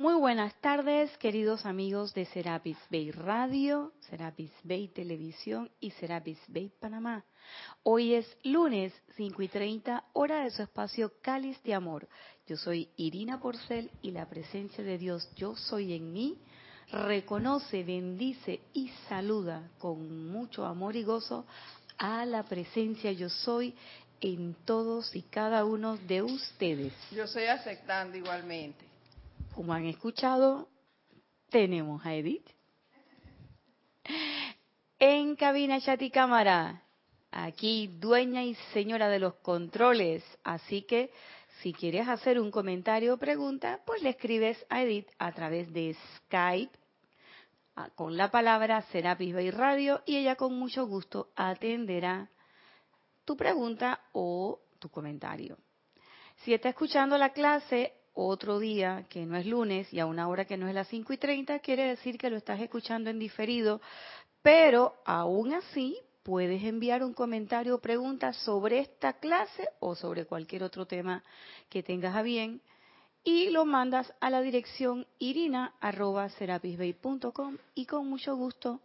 Muy buenas tardes, queridos amigos de Serapis Bay Radio, Serapis Bay Televisión y Serapis Bay Panamá. Hoy es lunes 5 y 30, hora de su espacio Cáliz de Amor. Yo soy Irina Porcel y la presencia de Dios, yo soy en mí, reconoce, bendice y saluda con mucho amor y gozo a la presencia yo soy en todos y cada uno de ustedes. Yo estoy aceptando igualmente. Como han escuchado, tenemos a Edith. En cabina chat y cámara, aquí dueña y señora de los controles. Así que si quieres hacer un comentario o pregunta, pues le escribes a Edith a través de Skype con la palabra Serapis Bay Radio y ella con mucho gusto atenderá tu pregunta o tu comentario. Si está escuchando la clase otro día que no es lunes y a una hora que no es las 5 y 30, quiere decir que lo estás escuchando en diferido, pero aún así puedes enviar un comentario o pregunta sobre esta clase o sobre cualquier otro tema que tengas a bien y lo mandas a la dirección irina.serapisbay.com y con mucho gusto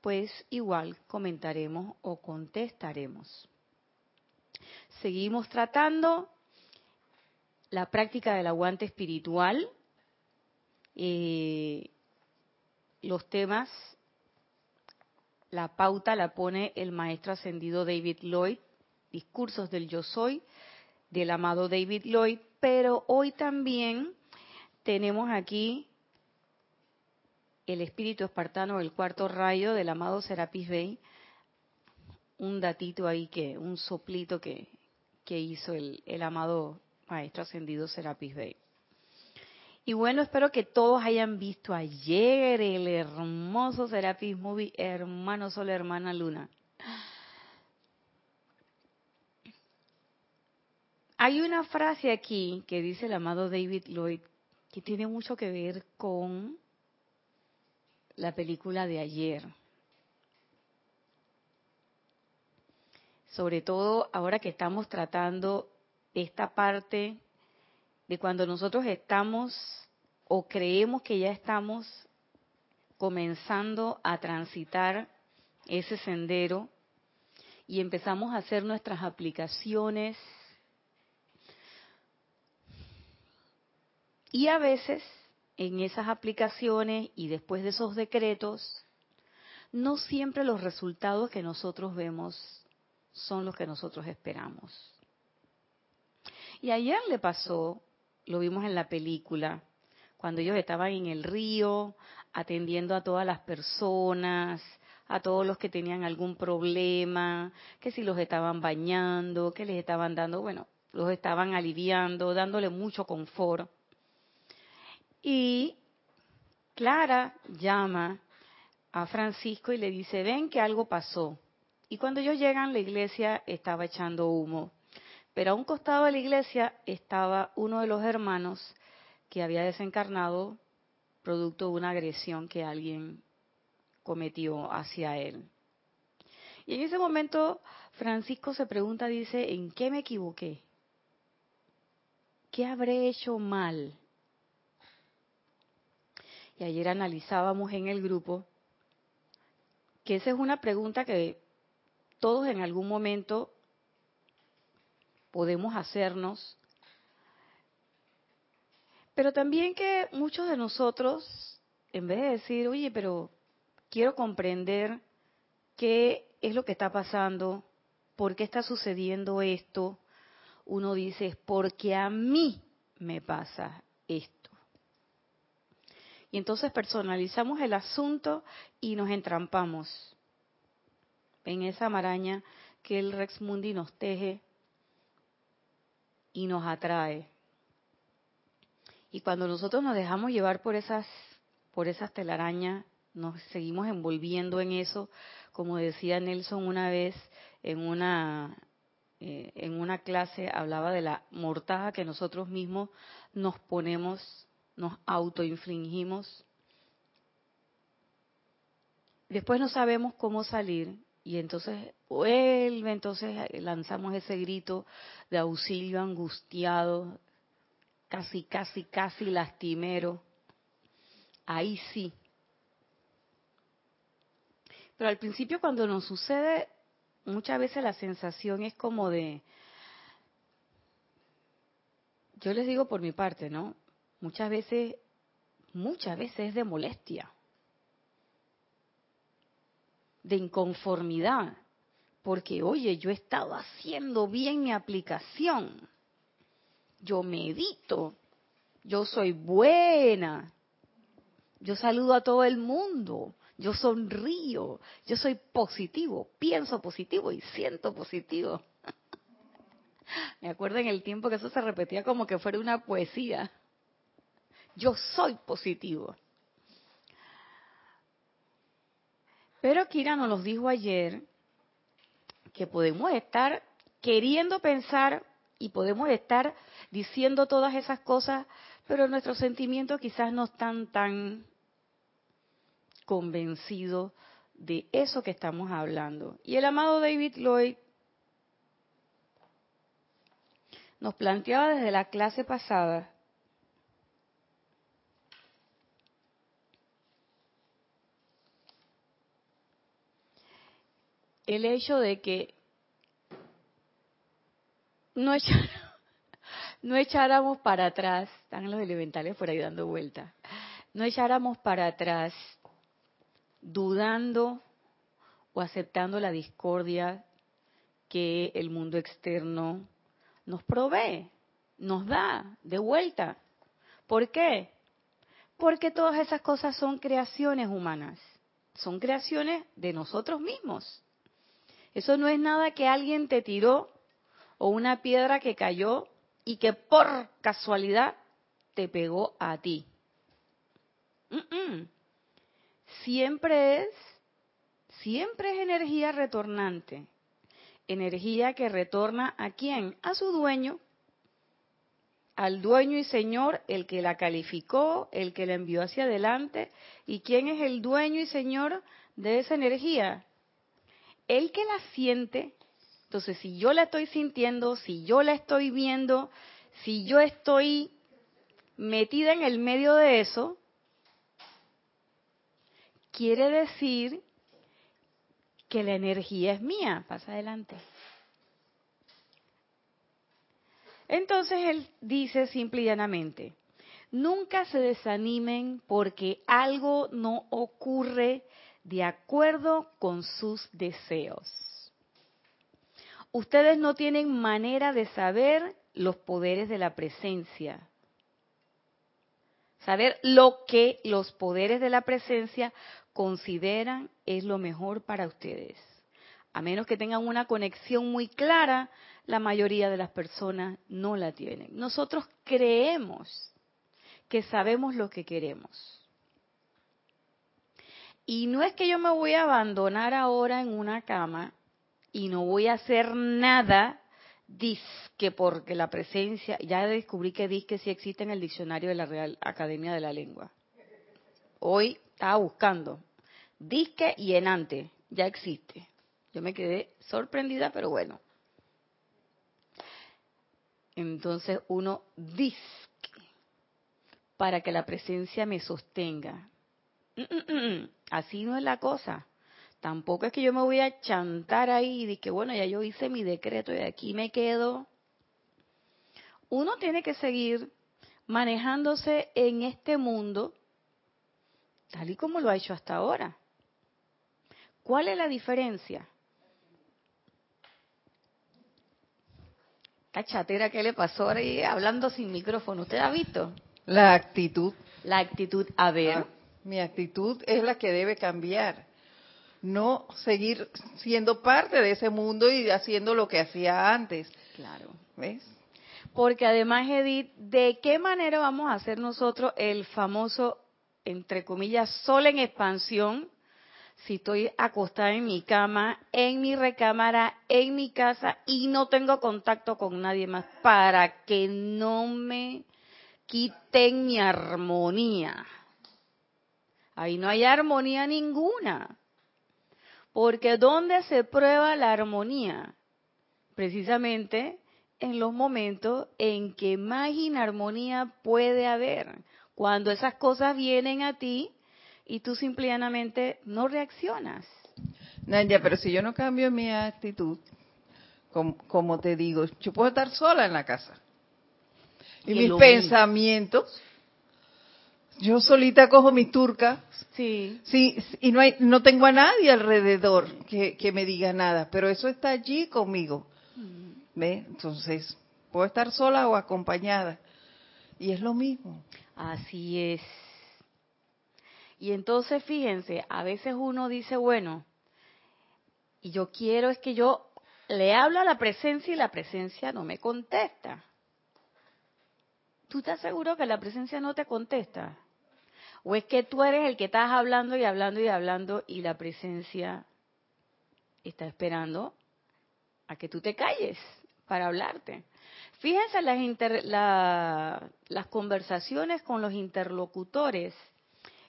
pues igual comentaremos o contestaremos. Seguimos tratando la práctica del aguante espiritual, eh, los temas, la pauta la pone el maestro ascendido David Lloyd, discursos del yo soy, del amado David Lloyd, pero hoy también tenemos aquí el espíritu espartano del cuarto rayo del amado Serapis Bey, un datito ahí que, un soplito que, que hizo el, el amado Maestro Ascendido Serapis Bey. Y bueno, espero que todos hayan visto ayer el hermoso Serapis Movie, hermano Sol, hermana Luna. Hay una frase aquí que dice el amado David Lloyd que tiene mucho que ver con la película de ayer. Sobre todo ahora que estamos tratando esta parte de cuando nosotros estamos o creemos que ya estamos comenzando a transitar ese sendero y empezamos a hacer nuestras aplicaciones y a veces en esas aplicaciones y después de esos decretos no siempre los resultados que nosotros vemos son los que nosotros esperamos. Y ayer le pasó, lo vimos en la película, cuando ellos estaban en el río atendiendo a todas las personas, a todos los que tenían algún problema, que si los estaban bañando, que les estaban dando, bueno, los estaban aliviando, dándole mucho confort. Y Clara llama a Francisco y le dice, ven que algo pasó. Y cuando ellos llegan, la iglesia estaba echando humo. Pero a un costado de la iglesia estaba uno de los hermanos que había desencarnado producto de una agresión que alguien cometió hacia él. Y en ese momento Francisco se pregunta, dice, ¿en qué me equivoqué? ¿Qué habré hecho mal? Y ayer analizábamos en el grupo que esa es una pregunta que todos en algún momento podemos hacernos, pero también que muchos de nosotros, en vez de decir, oye, pero quiero comprender qué es lo que está pasando, por qué está sucediendo esto, uno dice, es porque a mí me pasa esto. Y entonces personalizamos el asunto y nos entrampamos en esa maraña que el Rex Mundi nos teje y nos atrae. Y cuando nosotros nos dejamos llevar por esas, por esas telarañas, nos seguimos envolviendo en eso, como decía Nelson una vez en una eh, en una clase hablaba de la mortaja que nosotros mismos nos ponemos, nos autoinfligimos. Después no sabemos cómo salir y entonces vuelve, entonces lanzamos ese grito de auxilio angustiado, casi, casi, casi lastimero. ahí sí. Pero al principio cuando nos sucede, muchas veces la sensación es como de, yo les digo por mi parte, ¿no? Muchas veces, muchas veces es de molestia, de inconformidad, porque oye, yo he estado haciendo bien mi aplicación, yo medito, yo soy buena, yo saludo a todo el mundo, yo sonrío, yo soy positivo, pienso positivo y siento positivo. Me acuerdo en el tiempo que eso se repetía como que fuera una poesía. Yo soy positivo. Pero Kira nos los dijo ayer que podemos estar queriendo pensar y podemos estar diciendo todas esas cosas, pero nuestros sentimientos quizás no están tan convencidos de eso que estamos hablando. Y el amado David Lloyd nos planteaba desde la clase pasada el hecho de que no, echáramos para atrás, están los elementales por ahí dando vueltas, no echáramos para atrás dudando o aceptando la discordia que el mundo externo nos provee, nos da de vuelta. ¿Por qué? Porque todas esas cosas son creaciones humanas, son creaciones de nosotros mismos. Eso no es nada que alguien te tiró o una piedra que cayó y que por casualidad te pegó a ti. Siempre es, siempre es energía retornante energía que retorna a quién? A su dueño, al dueño y señor, el que la calificó, el que la envió hacia adelante. ¿Y quién es el dueño y señor de esa energía? El que la siente. Entonces, si yo la estoy sintiendo, si yo la estoy viendo, si yo estoy metida en el medio de eso, quiere decir que la energía es mía. Pasa adelante. Entonces él dice simple y llanamente, nunca se desanimen porque algo no ocurre de acuerdo con sus deseos. Ustedes no tienen manera de saber los poderes de la presencia. Saber lo que los poderes de la presencia consideran es lo mejor para ustedes. A menos que tengan una conexión muy clara, la mayoría de las personas no la tienen. Nosotros creemos que sabemos lo que queremos. Y no es que yo me voy a abandonar ahora en una cama y no voy a hacer nada disque porque la presencia, ya descubrí que disque sí existe en el diccionario de la Real Academia de la Lengua. Hoy estaba buscando, disque y enante, ya existe. Yo me quedé sorprendida, pero bueno. Entonces uno disque para que la presencia me sostenga. Mm, mm, mm, Así no es la cosa. Tampoco es que yo me voy a chantar ahí y que bueno, ya yo hice mi decreto y aquí me quedo. Uno tiene que seguir manejándose en este mundo tal y como lo ha hecho hasta ahora. ¿Cuál es la diferencia? La chatera que le pasó ahí hablando sin micrófono, ¿usted ha visto? La actitud. La actitud, a ver. Mi actitud es la que debe cambiar. No seguir siendo parte de ese mundo y haciendo lo que hacía antes. Claro. ¿Ves? Porque además, Edith, ¿de qué manera vamos a hacer nosotros el famoso, entre comillas, sol en expansión si estoy acostada en mi cama, en mi recámara, en mi casa y no tengo contacto con nadie más para que no me quiten mi armonía. Ahí no hay armonía ninguna. Porque ¿dónde se prueba la armonía? Precisamente en los momentos en que más inarmonía puede haber. Cuando esas cosas vienen a ti y tú simplemente no reaccionas. Naya, pero si yo no cambio mi actitud, como, te digo, yo puedo estar sola en la casa. Y, mis pensamientos, yo solita cojo mi turca. Sí. Sí, y no hay, no tengo a nadie alrededor que, que me diga nada, pero eso está allí conmigo. Mm. ¿Ve? Entonces, puedo estar sola o acompañada. Y es lo mismo. Así es. Y entonces, fíjense, a veces uno dice, bueno, y yo quiero es que yo le hablo a la presencia y la presencia no me contesta. ¿Tú estás seguro que la presencia no te contesta? ¿O es que tú eres el que estás hablando y hablando y hablando y la presencia está esperando a que tú te calles para hablarte? Fíjense las, las conversaciones con los interlocutores.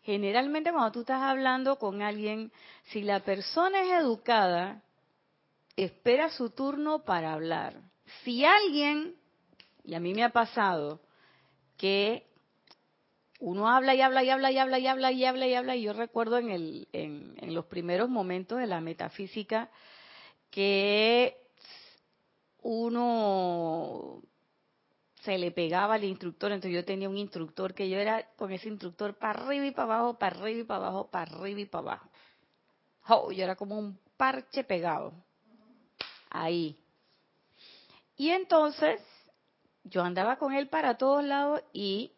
Generalmente cuando tú estás hablando con alguien, si la persona es educada, espera su turno para hablar. Si alguien, y a mí me ha pasado, que uno habla y habla y habla y habla y habla y habla y habla, y yo recuerdo en, los primeros momentos de la metafísica que uno se le pegaba al instructor, entonces yo tenía un instructor que yo era con ese instructor para arriba y para abajo, para arriba y para abajo, para arriba y para abajo. Oh, yo era como un parche pegado ahí. Y entonces yo andaba con él para todos lados y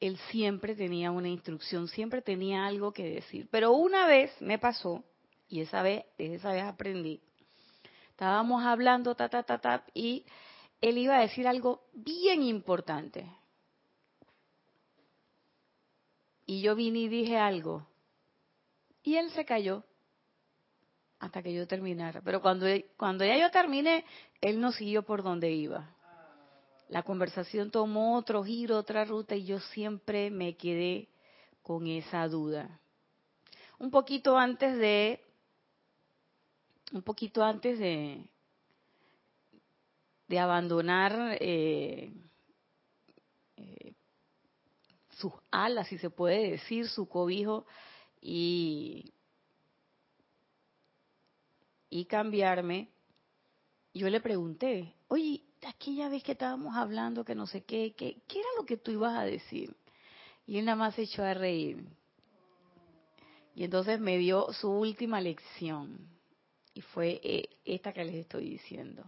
él siempre tenía una instrucción, siempre tenía algo que decir. Pero una vez me pasó, y esa vez, esa vez aprendí, estábamos hablando, ta, ta, ta, ta, y él iba a decir algo bien importante. Y yo vine y dije algo. Y él se cayó hasta que yo terminara. Pero cuando, cuando ya yo terminé, él no siguió por donde iba. La conversación tomó otro giro, otra ruta y yo siempre me quedé con esa duda. Un poquito antes de, un poquito antes de, de abandonar eh, eh, sus alas, si se puede decir, su cobijo y y cambiarme, yo le pregunté, oye, aquella vez que estábamos hablando que no sé qué, qué, ¿qué era lo que tú ibas a decir? Y él nada más se echó a reír. Y entonces me dio su última lección. Y fue eh, esta que les estoy diciendo.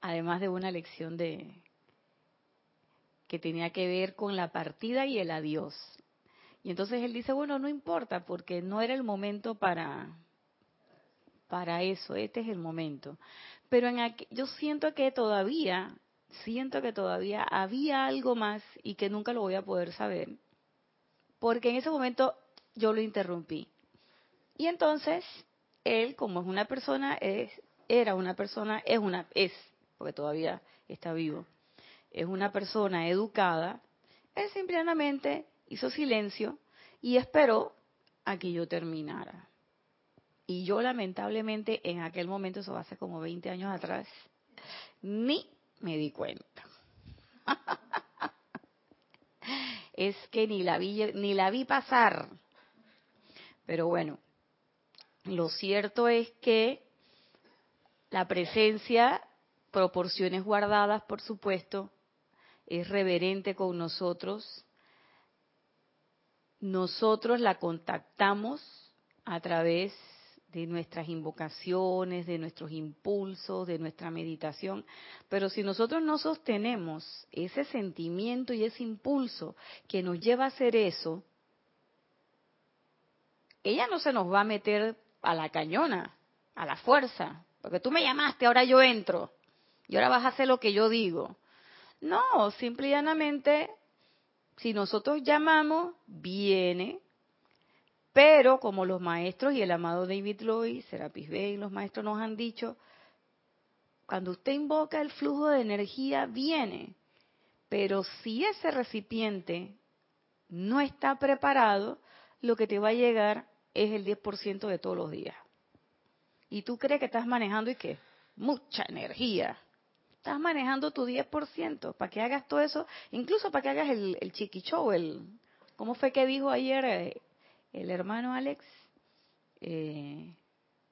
Además de una lección de que tenía que ver con la partida y el adiós. Y entonces él dice, bueno, no importa, porque no era el momento para, para eso, este es el momento. Pero en yo siento que todavía, siento que todavía había algo más y que nunca lo voy a poder saber, porque en ese momento yo lo interrumpí. Y entonces él, como es una persona, es, era una persona, es una, es, porque todavía está vivo, es una persona educada, él simplemente hizo silencio y esperó a que yo terminara. Y yo lamentablemente en aquel momento, eso hace como 20 años atrás, ni me di cuenta. es que ni la vi ni la vi pasar. Pero bueno, lo cierto es que la presencia, proporciones guardadas, por supuesto, es reverente con nosotros, nosotros la contactamos a través de nuestras invocaciones, de nuestros impulsos, de nuestra meditación. Pero si nosotros no sostenemos ese sentimiento y ese impulso que nos lleva a hacer eso, ella no se nos va a meter a la cañona, a la fuerza, porque tú me llamaste, ahora yo entro, y ahora vas a hacer lo que yo digo. No, simple y llanamente si nosotros llamamos, viene, pero como los maestros y el amado David Lloyd, Serapis Bey, los maestros nos han dicho, cuando usted invoca el flujo de energía, viene. Pero si ese recipiente no está preparado, lo que te va a llegar es el 10% de todos los días. Y tú crees que estás manejando y que mucha energía. Estás manejando tu 10% para que hagas todo eso, incluso para que hagas el, el chiqui show, el, ¿cómo fue que dijo ayer eh, el hermano Alex? Eh,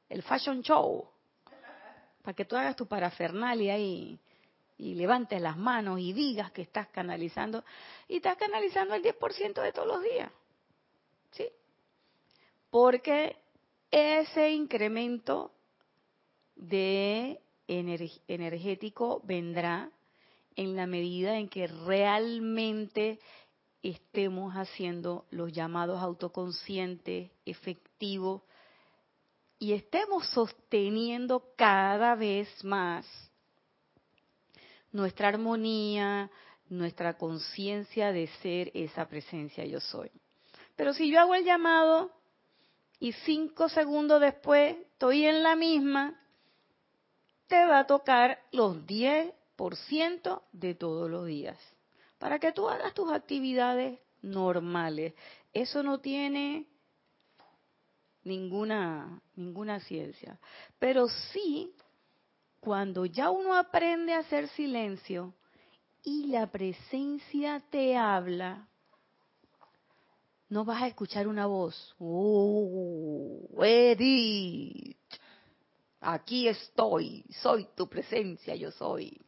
el fashion show, para que tú hagas tu parafernalia y, y levantes las manos y digas que estás canalizando, y estás canalizando el 10% de todos los días. ¿Sí? Porque ese incremento de energético vendrá en la medida en que realmente estemos haciendo los llamados autoconscientes, efectivos, y estemos sosteniendo cada vez más nuestra armonía, nuestra conciencia de ser esa presencia yo soy. Pero si yo hago el llamado y cinco segundos después estoy en la misma, te va a tocar los 10% de todos los días para que tú hagas tus actividades normales. Eso no tiene ninguna ninguna ciencia, pero sí cuando ya uno aprende a hacer silencio y la presencia te habla, no vas a escuchar una voz. Oh, Edith, aquí estoy, soy tu presencia, yo soy.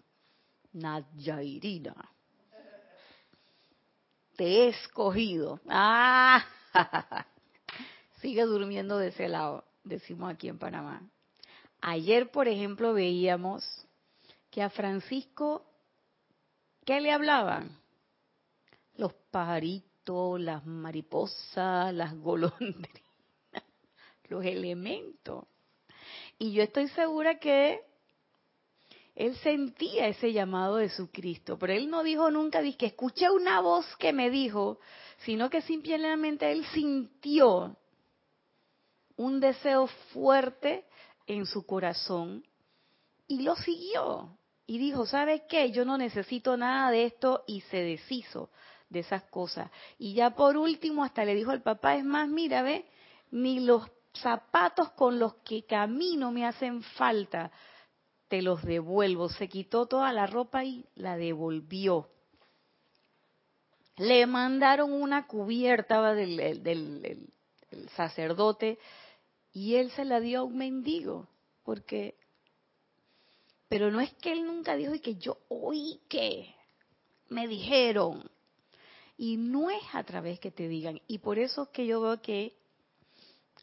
Nadia Irina. Te he escogido. Ah, sigue durmiendo de ese lado, decimos aquí en Panamá. Ayer, por ejemplo, veíamos que a Francisco, ¿qué le hablaban? Los pajaritos las mariposas, las golondrinas, los elementos. Y yo estoy segura que él sentía ese llamado de su Cristo, pero él no dijo nunca, que escuché una voz que me dijo, sino que simplemente él sintió un deseo fuerte en su corazón y lo siguió. Y dijo, ¿sabes qué? Yo no necesito nada de esto y se deshizo de esas cosas. Y ya por último hasta le dijo al papá, es más, mira, ve, ni los zapatos con los que camino me hacen falta, te los devuelvo. Se quitó toda la ropa y la devolvió. Le mandaron una cubierta del, del sacerdote y él se la dio a un mendigo, porque... Pero no es que él nunca dijo y que yo oí que me dijeron. Y no es a través que te digan. Y por eso es que yo veo que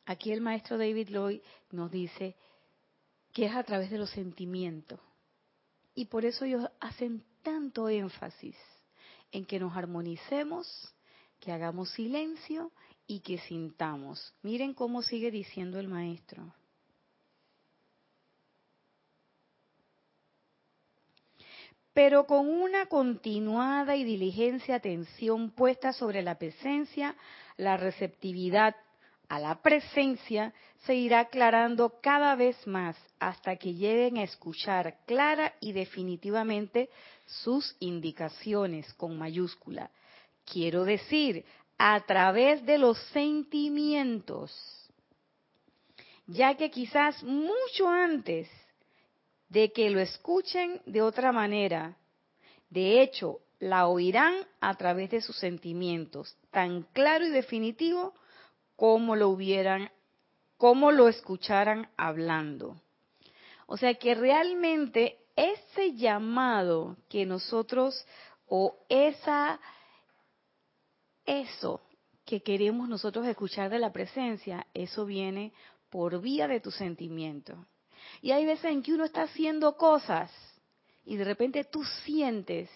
aquí el maestro David Lloyd nos dice que es a través de los sentimientos. Y por eso ellos hacen tanto énfasis en que nos armonicemos, que hagamos silencio y que sintamos. Miren cómo sigue diciendo el maestro. pero con una continuada y diligente atención puesta sobre la presencia, la receptividad a la presencia se irá aclarando cada vez más hasta que lleguen a escuchar clara y definitivamente sus indicaciones con mayúscula. Quiero decir, a través de los sentimientos, ya que quizás mucho antes de que lo escuchen de otra manera. De hecho, la oirán a través de sus sentimientos, tan claro y definitivo como lo hubieran, como lo escucharan hablando. O sea que realmente ese llamado que nosotros o esa eso que queremos nosotros escuchar de la presencia, eso viene por vía de tu sentimiento. Y hay veces en que uno está haciendo cosas y de repente tú sientes,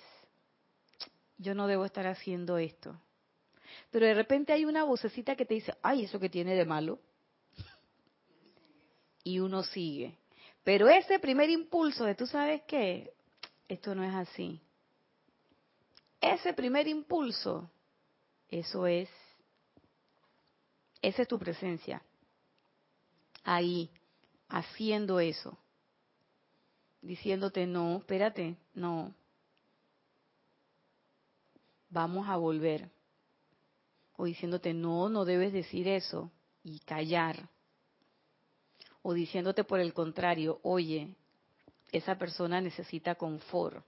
yo no debo estar haciendo esto. Pero de repente hay una vocecita que te dice, ay, eso que tiene de malo. Y uno sigue. Pero ese primer impulso de tú sabes qué, esto no es así. Ese primer impulso, eso es, esa es tu presencia. Ahí, haciendo eso, diciéndote, no, espérate, no, vamos a volver. O diciéndote, no, no debes decir eso y callar. O diciéndote por el contrario, oye, esa persona necesita confort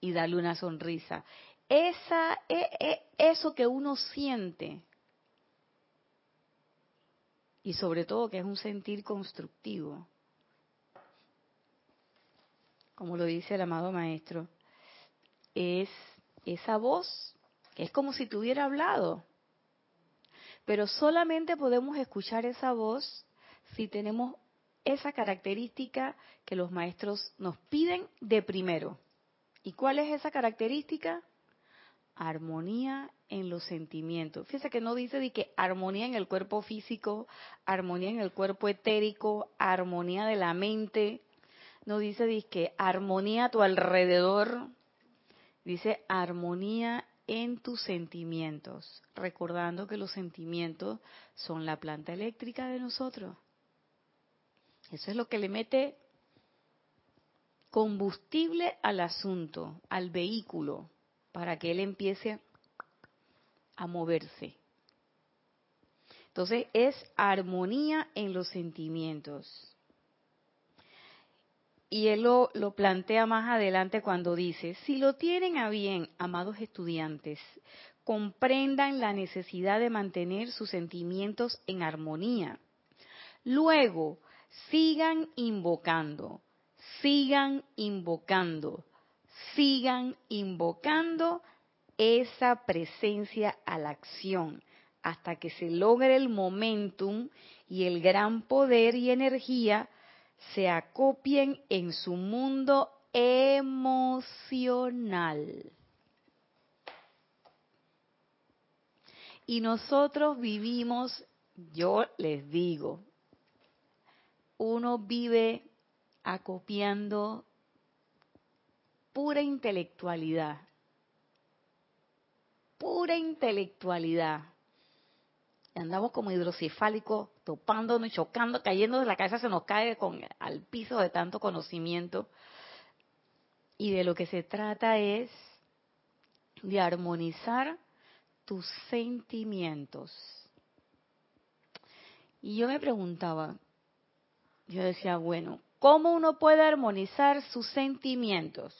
y darle una sonrisa. Esa, e, e, eso que uno siente, y sobre todo que es un sentir constructivo, como lo dice el amado maestro, es esa voz, es como si tuviera hablado. Pero solamente podemos escuchar esa voz si tenemos esa característica que los maestros nos piden de primero. ¿Y cuál es esa característica? Armonía en los sentimientos. Fíjese que no dice de que armonía en el cuerpo físico, armonía en el cuerpo etérico, armonía de la mente. No dice de que armonía a tu alrededor. Dice armonía en tus sentimientos, recordando que los sentimientos son la planta eléctrica de nosotros. Eso es lo que le mete combustible al asunto, al vehículo, para que él empiece a moverse. Entonces es armonía en los sentimientos. Y él lo, lo, plantea más adelante cuando dice, si lo tienen a bien, amados estudiantes, comprendan la necesidad de mantener sus sentimientos en armonía. Luego, sigan invocando, sigan invocando, sigan invocando esa presencia a la acción hasta que se logre el momentum y el gran poder y energía se acopien en su mundo emocional. Y nosotros vivimos, yo les digo, uno vive acopiando pura intelectualidad, pura intelectualidad. Andamos como hidrocefálicos, topándonos, chocando, cayendo de la cabeza, se nos cae con, al piso de tanto conocimiento. Y de lo que se trata es de armonizar tus sentimientos. Y yo me preguntaba, yo decía, bueno, ¿cómo uno puede armonizar sus sentimientos?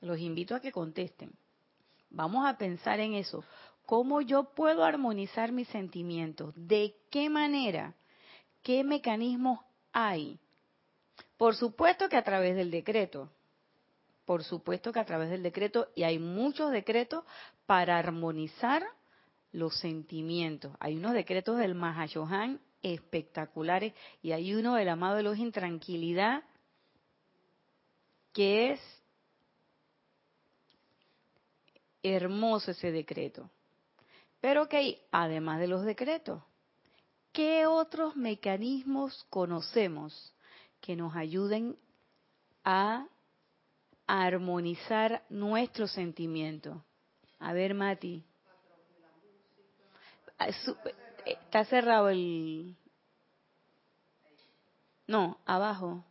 Los invito a que contesten. Vamos a pensar en eso. ¿Cómo yo puedo armonizar mis sentimientos? ¿De qué manera? ¿Qué mecanismos hay? Por supuesto que a través del decreto. Por supuesto que a través del decreto, y hay muchos decretos para armonizar los sentimientos. Hay unos decretos del Mahashohan espectaculares y hay uno del amado de los intranquilidad que es hermoso ese decreto. Pero que además de los decretos, ¿qué otros mecanismos conocemos que nos ayuden a armonizar nuestros sentimientos? A ver, Mati. Ah, eh, está cerrado el... No, abajo.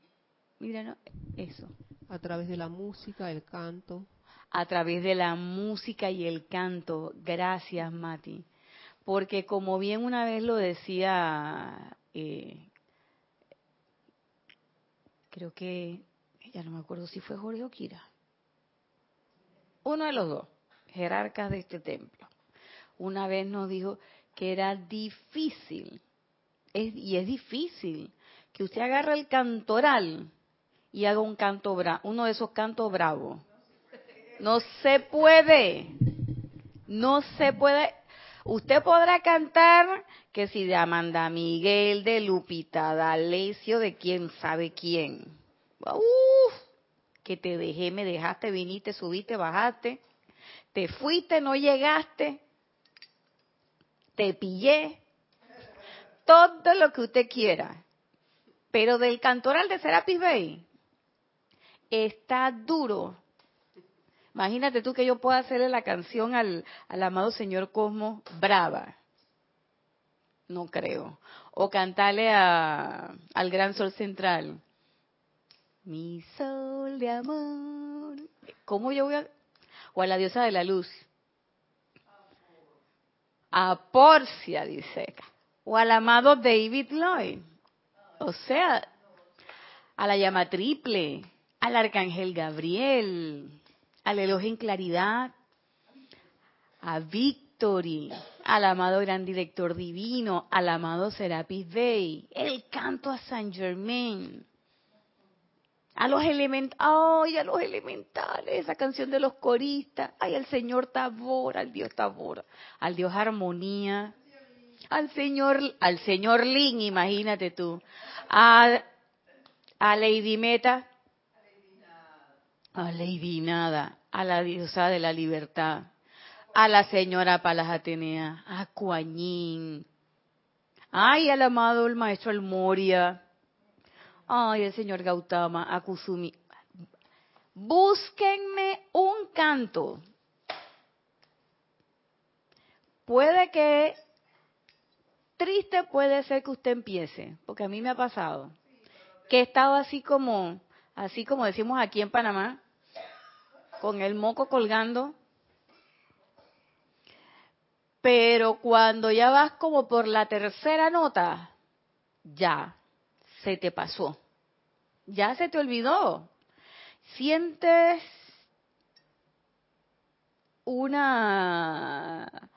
Mira, no, eso. A través de la música, el canto. A través de la música y el canto. Gracias, Mati. Porque como bien una vez lo decía, eh, creo que, ya no me acuerdo si fue Jorge o. Uno de los dos, jerarcas de este templo. Una vez nos dijo, que era difícil, y es difícil, que usted agarre el cantoral y haga un canto uno de esos cantos bravos. No se puede, no se puede. Usted podrá cantar que si de Amanda Miguel, de Lupita D'Alessio, de quién sabe quién. Uf, que te dejé, me dejaste, viniste, subiste, bajaste, te fuiste, no llegaste te pillé, todo lo que usted quiera. Pero del cantoral de Serapis Bay está duro. Imagínate tú que yo pueda hacerle la canción al, al amado señor Cosmo brava. No creo. O cantarle a, al gran sol central. Mi sol de amor. ¿Cómo yo voy a...? O a la diosa de la luz a Porcia, dice, o al amado David Lloyd. O sea, a la llama triple, al arcángel Gabriel, al elogio en claridad, a Victory, al amado gran director divino, al amado Serapis Bey, el canto a Saint Germain, a los elementales, a los elementales, esa canción de los coristas, ay, al señor Tabor, al Dios Tabor, al Dios Armonía, al señor, al señor Lin, imagínate tú, a, a Lady Meta, a Lady Nada, a la diosa de la libertad, a la señora Palas Atenea, a Kuañín, ay, al amado el maestro El Moria, ay, el señor Gautama, a Kusumi. Búsquenme un canto. Puede que triste puede ser que usted empiece, porque a mí me ha pasado que he estado así como, así como decimos aquí en Panamá, con el moco colgando. Pero cuando ya vas como por la tercera nota, ya se te pasó. Ya se te olvidó. Sientes una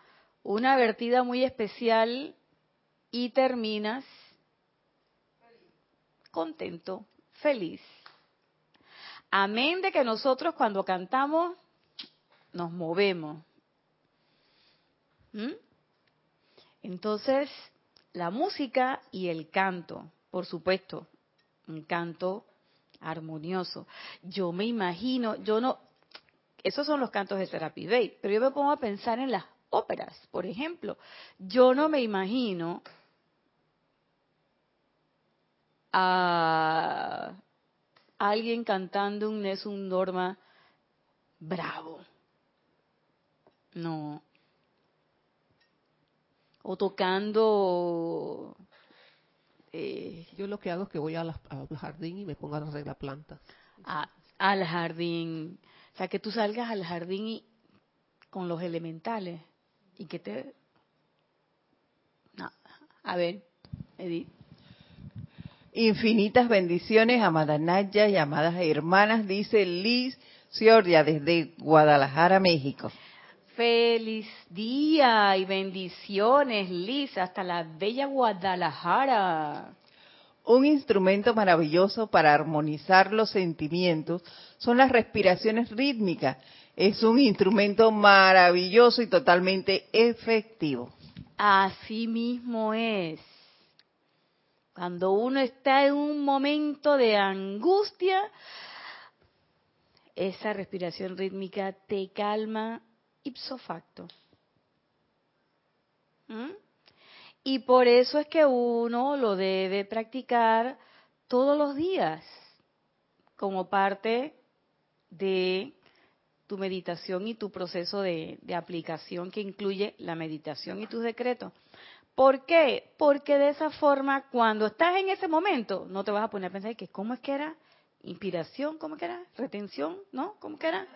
una vertida muy especial y terminas contento, feliz. Amén de que nosotros cuando cantamos nos movemos. ¿Mm? Entonces, la música y el canto, por supuesto, un canto armonioso. Yo me imagino, yo no, esos son los cantos de Serapis Bey, pero yo me pongo a pensar en las óperas, por ejemplo. Yo no me imagino a alguien cantando un Nessun Dorma bravo. No. O tocando. Eh, Yo lo que hago es que voy al jardín y me pongo a arreglar plantas. al jardín. O sea, que tú salgas al jardín y, con los elementales y que te. No. A ver, Edith. Infinitas bendiciones, amada Naya y amadas hermanas, dice Liz Ciordia desde Guadalajara, México. Feliz día y bendiciones, Liz, hasta la bella Guadalajara. Un instrumento maravilloso para armonizar los sentimientos son las respiraciones rítmicas. Es un instrumento maravilloso y totalmente efectivo. Así mismo es. Cuando uno está en un momento de angustia, esa respiración rítmica te calma ipso facto. ¿Mm? Y por eso es que uno lo debe practicar todos los días como parte de tu meditación y tu proceso de, de aplicación que incluye la meditación y tus decretos. ¿Por qué? Porque de esa forma, cuando estás en ese momento, no te vas a poner a pensar que cómo es que era inspiración, cómo es que era retención, ¿no? ¿Cómo que era?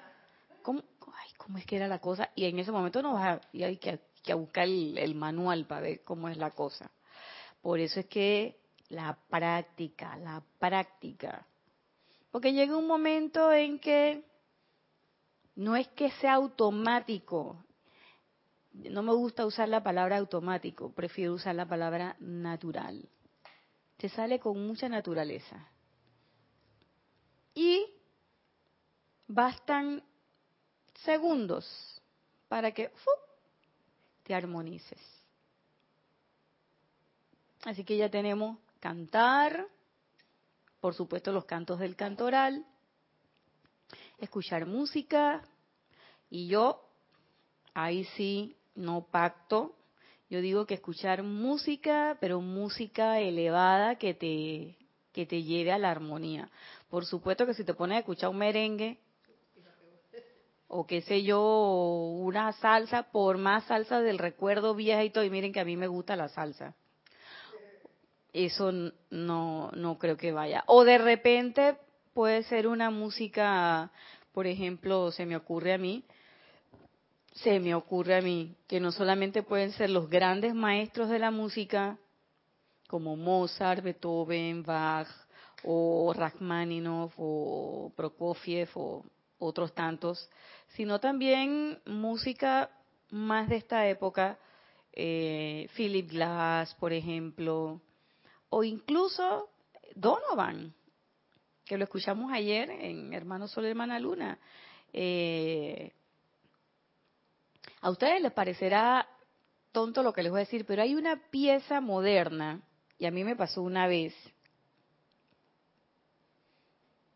¿Cómo, ay, cómo es que era la cosa? Y en ese momento no vas a, y hay que, buscar el manual para ver cómo es la cosa. Por eso es que la práctica, la práctica. Porque llega un momento en que no es que sea automático, no me gusta usar la palabra automático, prefiero usar la palabra natural. Te sale con mucha naturaleza. Y bastan segundos para que te armonices. Así que ya tenemos cantar, por supuesto los cantos del cantoral, escuchar música y yo ahí sí no pacto. Yo digo que escuchar música, pero música elevada que te, que te lleve a la armonía. Por supuesto que si te pones a escuchar un merengue, o qué sé yo, una salsa, por más salsa del recuerdo vieja y todo, y miren que a mí me gusta la salsa. Eso no, no creo que vaya. O de repente puede ser una música, por ejemplo, se me ocurre a mí, se me ocurre a mí que no solamente pueden ser los grandes maestros de la música, como Mozart, Beethoven, Bach, o Rachmaninoff, o Prokofiev, o otros tantos, sino también música más de esta época, eh, Philip Glass, por ejemplo, o incluso Donovan, que lo escuchamos ayer en Hermano Sol, Hermana Luna. Eh, a ustedes les parecerá tonto lo que les voy a decir, pero hay una pieza moderna, y a mí me pasó una vez,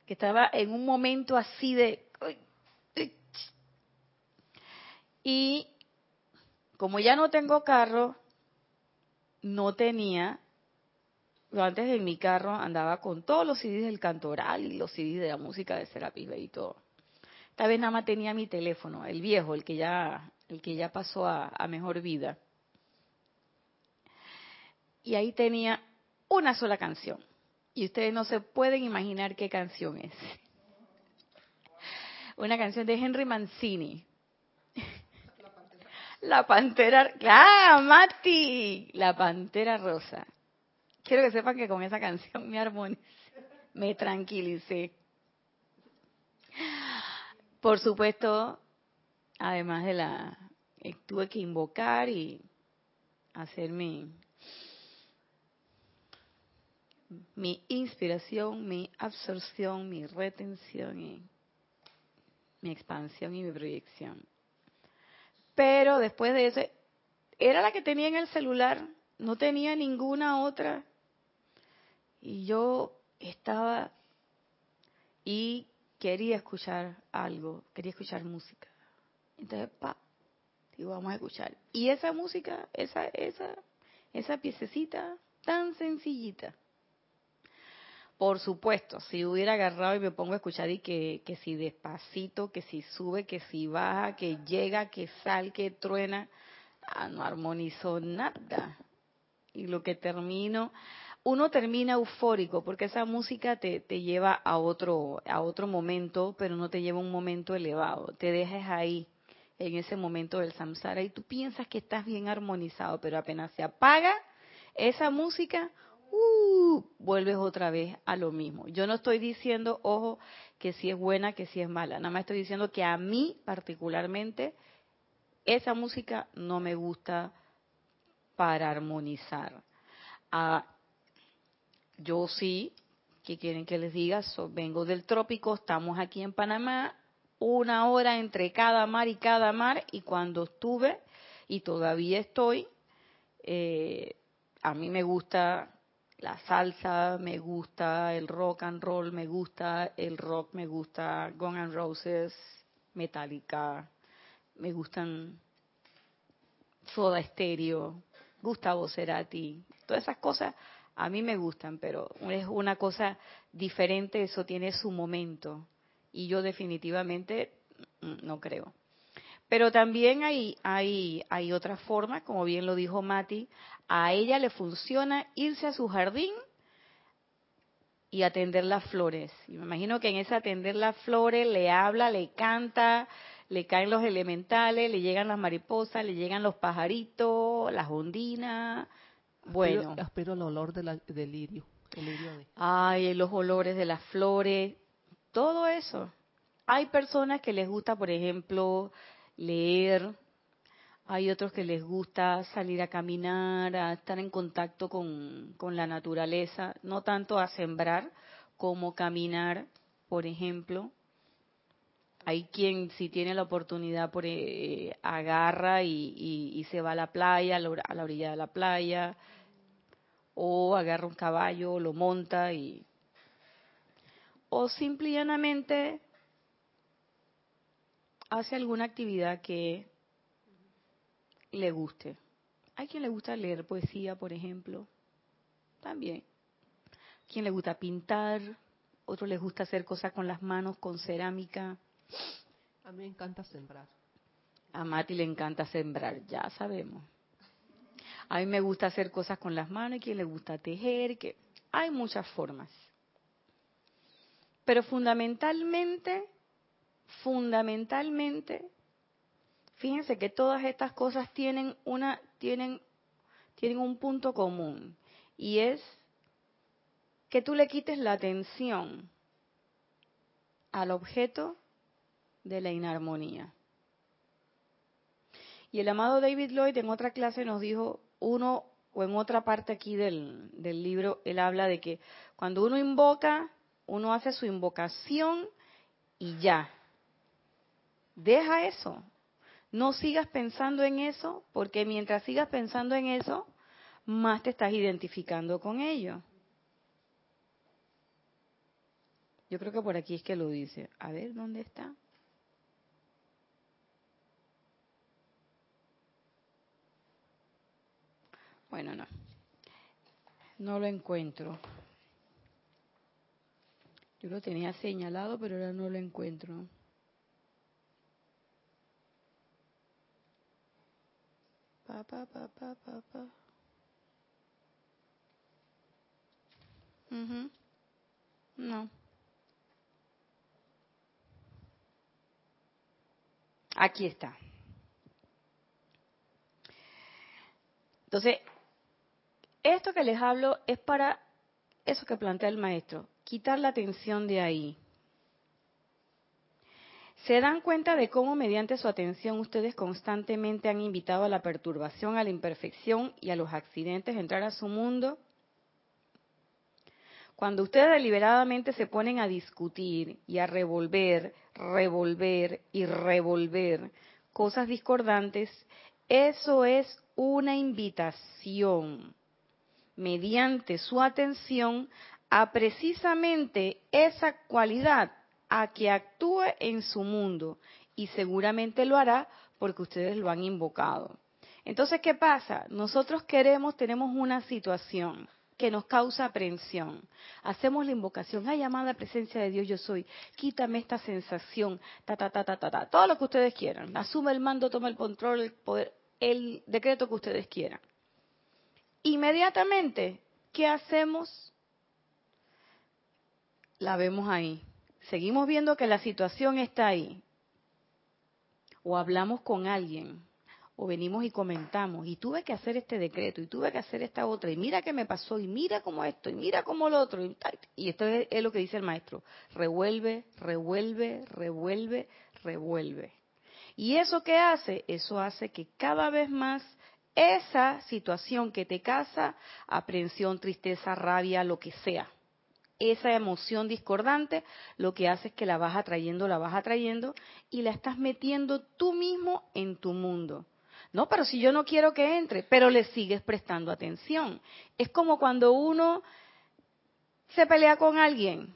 que estaba en un momento así de... Y como ya no tengo carro, no tenía, yo antes en mi carro andaba con todos los CDs del cantoral y los CDs de la música de Serapis y todo. Esta vez nada más tenía mi teléfono, el viejo, el que ya, el que ya pasó a, mejor vida. Y ahí tenía una sola canción. Y ustedes no se pueden imaginar qué canción es. Una canción de Henry Mancini. La pantera, ¡ah, Mati! La pantera rosa. Quiero que sepan que con esa canción me armonicé, me tranquilicé. Por supuesto, además de la, eh, tuve que invocar y hacer mi, mi inspiración, mi absorción, mi retención y mi expansión y mi proyección. Pero después de eso, era la que tenía en el celular, no tenía ninguna otra. Y yo estaba y quería escuchar algo, quería escuchar música. Entonces, pa, digo, vamos a escuchar. Y esa música, esa, esa, esa piececita tan sencillita, por supuesto, si hubiera agarrado y me pongo a escuchar y que, que si despacito, que si sube, que si baja, que llega, que sal, que truena, ah, no armonizó nada. Y lo que termino, uno termina eufórico porque esa música te, te lleva a otro, a otro momento, pero no te lleva a un momento elevado. Te dejas ahí, en ese momento del samsara, y tú piensas que estás bien armonizado, pero apenas se apaga esa música, uh, vuelves otra vez a lo mismo. Yo no estoy diciendo, ojo, que si es buena, que si es mala. Nada más estoy diciendo que a mí particularmente esa música no me gusta para armonizar. Ah, yo sí, que quieren que les diga, vengo del trópico, estamos aquí en Panamá, una hora entre cada mar y cada mar, y cuando estuve, y todavía estoy, eh, a mí me gusta la salsa, me gusta el rock and roll, me gusta el rock, me gusta Guns N' Roses, Metallica, me gustan Soda Stereo, Gustavo Cerati, todas esas cosas a mí me gustan, pero es una cosa diferente, eso tiene su momento y yo definitivamente no creo. Pero también hay, hay, hay otra forma, como bien lo dijo Mati, a ella le funciona irse a su jardín y atender las flores. Y me imagino que en ese atender las flores le habla, le canta, le caen los elementales, le llegan las mariposas, le llegan los pajaritos, las ondinas. Bueno. Espero, el olor de del lirio. El lirio de... Ay, los olores de las flores, todo eso. Hay personas que les gusta, por ejemplo, leer, hay otros que les gusta salir a caminar, a estar en contacto con, la naturaleza, no tanto a sembrar como caminar, por ejemplo. Hay quien si tiene la oportunidad por, eh, agarra y, se va a la playa, a la orilla de la playa, o agarra un caballo, lo monta y... O simplemente hace alguna actividad que le guste. Hay quien le gusta leer poesía, por ejemplo, también. Quien le gusta pintar, otro les gusta hacer cosas con las manos, con cerámica. A mí me encanta sembrar. A Mati le encanta sembrar, ya sabemos. A mí me gusta hacer cosas con las manos, y quien le gusta tejer, que hay muchas formas. Pero fundamentalmente fundamentalmente, fíjense que todas estas cosas tienen una tienen tienen un punto común y es que tú le quites la atención al objeto de la inarmonía. Y el amado David Lloyd en otra clase nos dijo, uno, o en otra parte aquí del, del libro, él habla de que cuando uno invoca, uno hace su invocación y ya. Deja eso. No sigas pensando en eso, porque mientras sigas pensando en eso, más te estás identificando con ello. Yo creo que por aquí es que lo dice. A ver, ¿dónde está? Bueno, no. No lo encuentro. Yo lo tenía señalado, pero ahora no lo encuentro. Pa, pa, pa, pa, pa. No. Aquí está. Entonces, esto que les hablo es para eso que plantea el maestro, quitar la atención de ahí. ¿Se dan cuenta de cómo mediante su atención ustedes constantemente han invitado a la perturbación, a la imperfección y a los accidentes a entrar a su mundo? Cuando ustedes deliberadamente se ponen a discutir y a revolver, revolver y revolver cosas discordantes, eso es una invitación mediante su atención a precisamente esa cualidad a que actúe en su mundo y seguramente lo hará porque ustedes lo han invocado. Entonces, ¿qué pasa? Nosotros queremos, tenemos una situación que nos causa aprensión. Hacemos la invocación, ay, amada presencia de Dios, yo soy, quítame esta sensación, ta, ta, ta, ta, ta, ta, todo lo que ustedes quieran. Asume el mando, toma el control, el poder, el decreto que ustedes quieran. Inmediatamente, ¿qué hacemos? La vemos ahí. Seguimos viendo que la situación está ahí. O hablamos con alguien o venimos y comentamos, y tuve que hacer este decreto, y tuve que hacer esta otra, y mira qué me pasó, y mira cómo esto, y mira cómo lo otro, y, esto es, lo que dice el maestro, revuelve, revuelve, revuelve, revuelve. Y eso que hace, eso hace que cada vez más esa situación que te causa, aprensión, tristeza, rabia, lo que sea, esa emoción discordante, lo que hace es que la vas atrayendo, la vas atrayendo y la estás metiendo tú mismo en tu mundo. No, pero si yo no quiero que entre, pero le sigues prestando atención. Es como cuando uno se pelea con alguien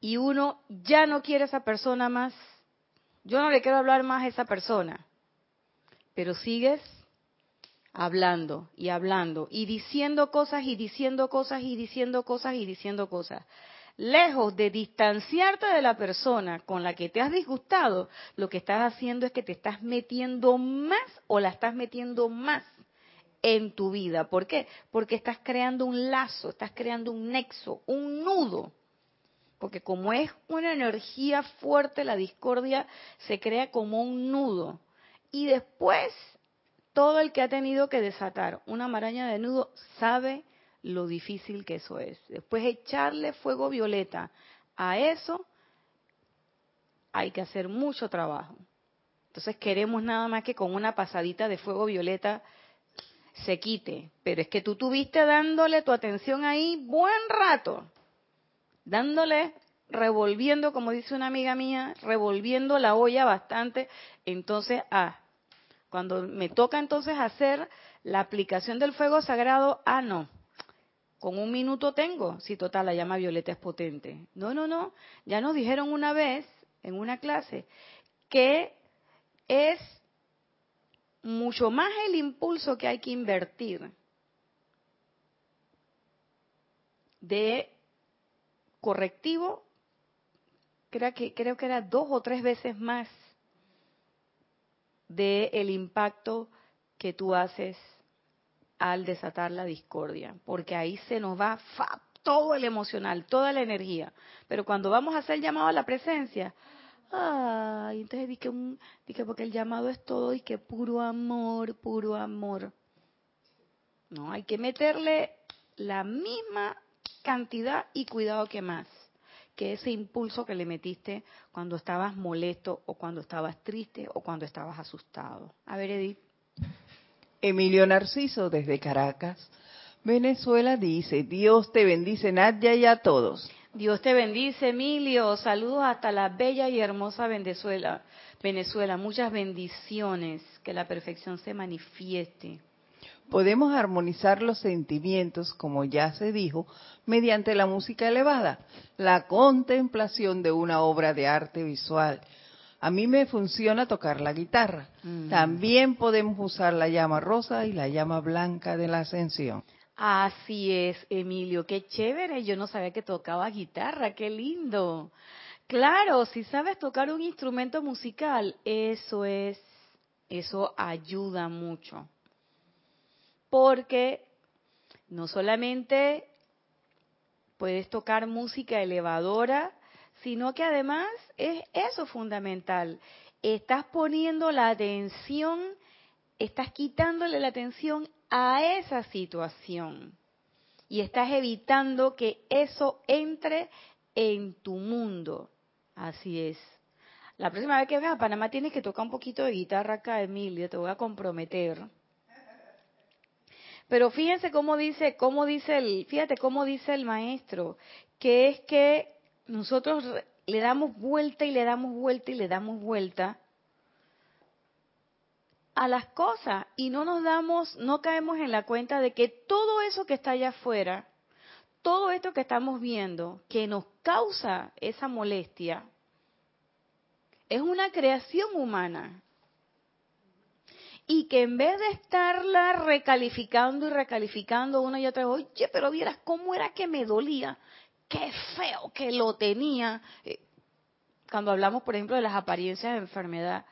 y uno ya no quiere a esa persona más. Yo no le quiero hablar más a esa persona, pero sigues hablando y hablando y diciendo cosas y diciendo cosas y diciendo cosas y diciendo cosas lejos de distanciarte de la persona con la que te has disgustado, lo que estás haciendo es que te estás metiendo más o la estás metiendo más en tu vida. ¿Por qué? Porque estás creando un lazo, estás creando un nexo, un nudo. Porque como es una energía fuerte, la discordia se crea como un nudo. Y después, todo el que ha tenido que desatar una maraña de nudo sabe lo difícil que eso es. Después echarle fuego violeta a eso, hay que hacer mucho trabajo. Entonces queremos nada más que con una pasadita de fuego violeta se quite. Pero es que tú tuviste dándole tu atención ahí buen rato, dándole, revolviendo, como dice una amiga mía, revolviendo la olla bastante. Entonces, ah, cuando me toca entonces hacer la aplicación del fuego sagrado, ah, no, con un minuto tengo, si total la llama violeta es potente. No, no, no, ya nos dijeron una vez en una clase que es mucho más el impulso que hay que invertir de correctivo, creo que, creo que era dos o tres veces más de el impacto que tú haces al desatar la discordia, porque ahí se nos va todo el emocional, toda la energía. Pero cuando vamos a hacer llamado a la presencia, Ay, entonces dije, un, dije, porque el llamado es todo y que puro amor, puro amor. No, hay que meterle la misma cantidad y cuidado que más que ese impulso que le metiste cuando estabas molesto o cuando estabas triste o cuando estabas asustado. A ver, Edith. Emilio Narciso desde Caracas, Venezuela dice, Dios te bendice Nadia y a todos. Dios te bendice, Emilio. Saludos hasta la bella y hermosa Venezuela. Venezuela, muchas bendiciones. Que la perfección se manifieste. Podemos armonizar los sentimientos, como ya se dijo, mediante la música elevada, la contemplación de una obra de arte visual. A mí me funciona tocar la guitarra. Mm. También podemos usar la llama rosa y la llama blanca de la ascensión. Así es, Emilio, qué chévere. Yo no sabía que tocaba guitarra, qué lindo. Claro, si sabes tocar un instrumento musical, eso es, eso ayuda mucho. Porque no solamente puedes tocar música elevadora, sino que además es eso fundamental. Estás poniendo la atención, estás quitándole la atención a esa situación y estás evitando que eso entre en tu mundo. Así es. La próxima vez que veas a Panamá tienes que tocar un poquito de guitarra acá, Emilia, te voy a comprometer. Pero fíjense cómo dice, cómo dice el, fíjate cómo dice el maestro, que es que nosotros le damos vuelta y le damos vuelta y le damos vuelta a las cosas y no nos damos, no caemos en la cuenta de que todo eso que está allá afuera, todo esto que estamos viendo, que nos causa esa molestia, es una creación humana. Y que en vez de estarla recalificando y recalificando una y otra vez, oye, pero vieras cómo era que me dolía, qué feo que lo tenía. Eh, cuando hablamos, por ejemplo, de las apariencias de enfermedad,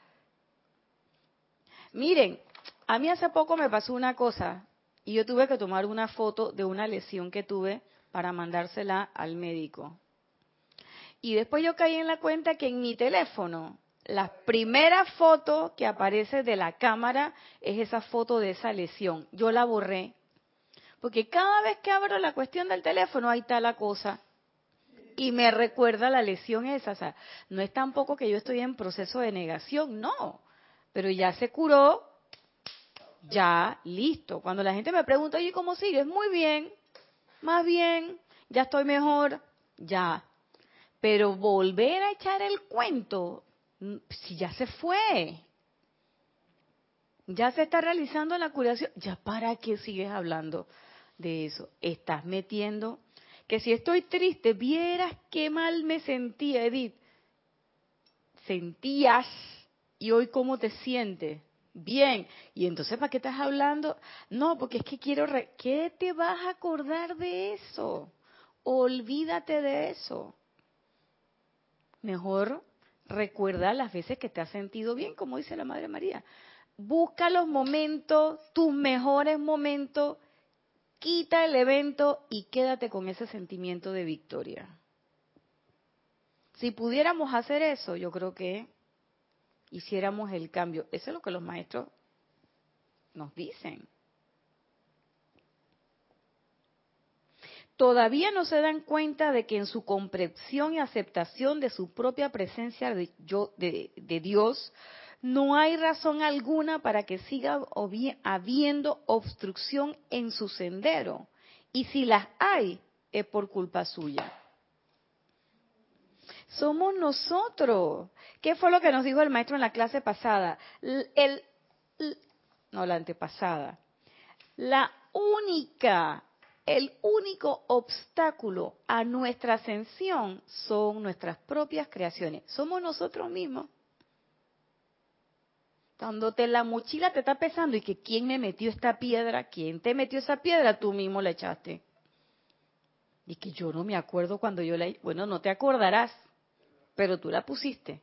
Miren, a mí hace poco me pasó una cosa y yo tuve que tomar una foto de una lesión que tuve para mandársela al médico. Y después yo caí en la cuenta que en mi teléfono la primera foto que aparece de la cámara es esa foto de esa lesión. Yo la borré. Porque cada vez que abro la cuestión del teléfono, ahí está la cosa. Y me recuerda la lesión esa. O sea, no es tampoco que yo estoy en proceso de negación, no pero ya se curó, ya listo. Cuando la gente me pregunta, oye, ¿cómo sigues? Muy bien, más bien, ya estoy mejor, ya. Pero volver a echar el cuento, si ya se fue, ya se está realizando la curación, ya para qué sigues hablando de eso. Estás metiendo que si estoy triste, vieras qué mal me sentía, Edith. Sentías ¿Y hoy cómo te sientes? Bien. ¿Y entonces para qué estás hablando? No, porque es que quiero... ¿Qué te vas a acordar de eso? Olvídate de eso. Mejor recuerda las veces que te has sentido bien, como dice la Madre María. Busca los momentos, tus mejores momentos, quita el evento y quédate con ese sentimiento de victoria. Si pudiéramos hacer eso, yo creo que hiciéramos el cambio. Eso es lo que los maestros nos dicen. Todavía no se dan cuenta de que en su comprensión y aceptación de su propia presencia de, Dios, no hay razón alguna para que siga habiendo obstrucción en su sendero. Y si las hay, es por culpa suya somos nosotros. ¿Qué fue lo que nos dijo el maestro en la clase pasada? El, no, la antepasada. La única, el único obstáculo a nuestra ascensión son nuestras propias creaciones. Somos nosotros mismos. Cuando te la mochila te está pesando y que quién me metió esta piedra, quién te metió esa piedra, tú mismo la echaste. Y que yo no me acuerdo cuando yo la... Bueno, no te acordarás, pero tú la pusiste.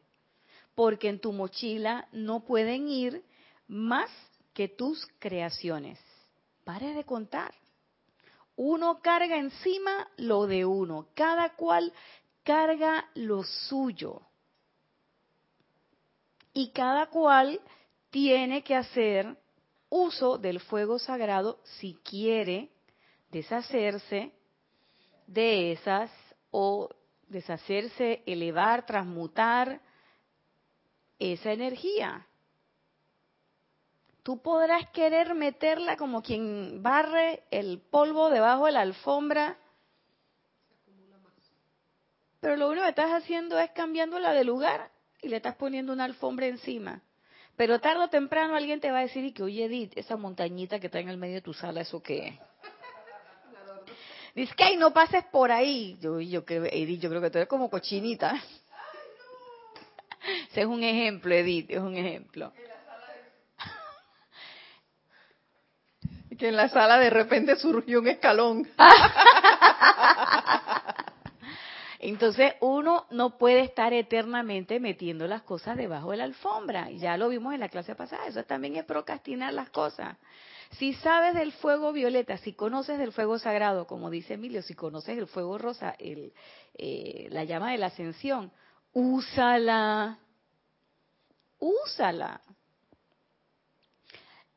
Porque en tu mochila no pueden ir más que tus creaciones. Pare de contar. Uno carga encima lo de uno. Cada cual carga lo suyo. Y cada cual tiene que hacer uso del fuego sagrado si quiere deshacerse de esas o deshacerse, elevar, transmutar esa energía. Tú podrás querer meterla como quien barre el polvo debajo de la alfombra, pero lo único que estás haciendo es cambiándola de lugar y le estás poniendo una alfombra encima. Pero tarde o temprano alguien te va a decir que, oye Edith, esa montañita que está en el medio de tu sala, ¿eso qué es? Dice que ay, no pases por ahí. Yo, yo creo, Edith, yo creo que tú eres como cochinita. Ese es un ejemplo, Edith, es un ejemplo. Que en la sala de repente surgió un escalón. Entonces uno no puede estar eternamente metiendo las cosas debajo de la alfombra. Ya lo vimos en la clase pasada. Eso también es procrastinar las cosas. Si sabes del fuego violeta, si conoces del fuego sagrado, como dice Emilio, si conoces el fuego rosa, el, eh, la llama de la ascensión, úsala. Úsala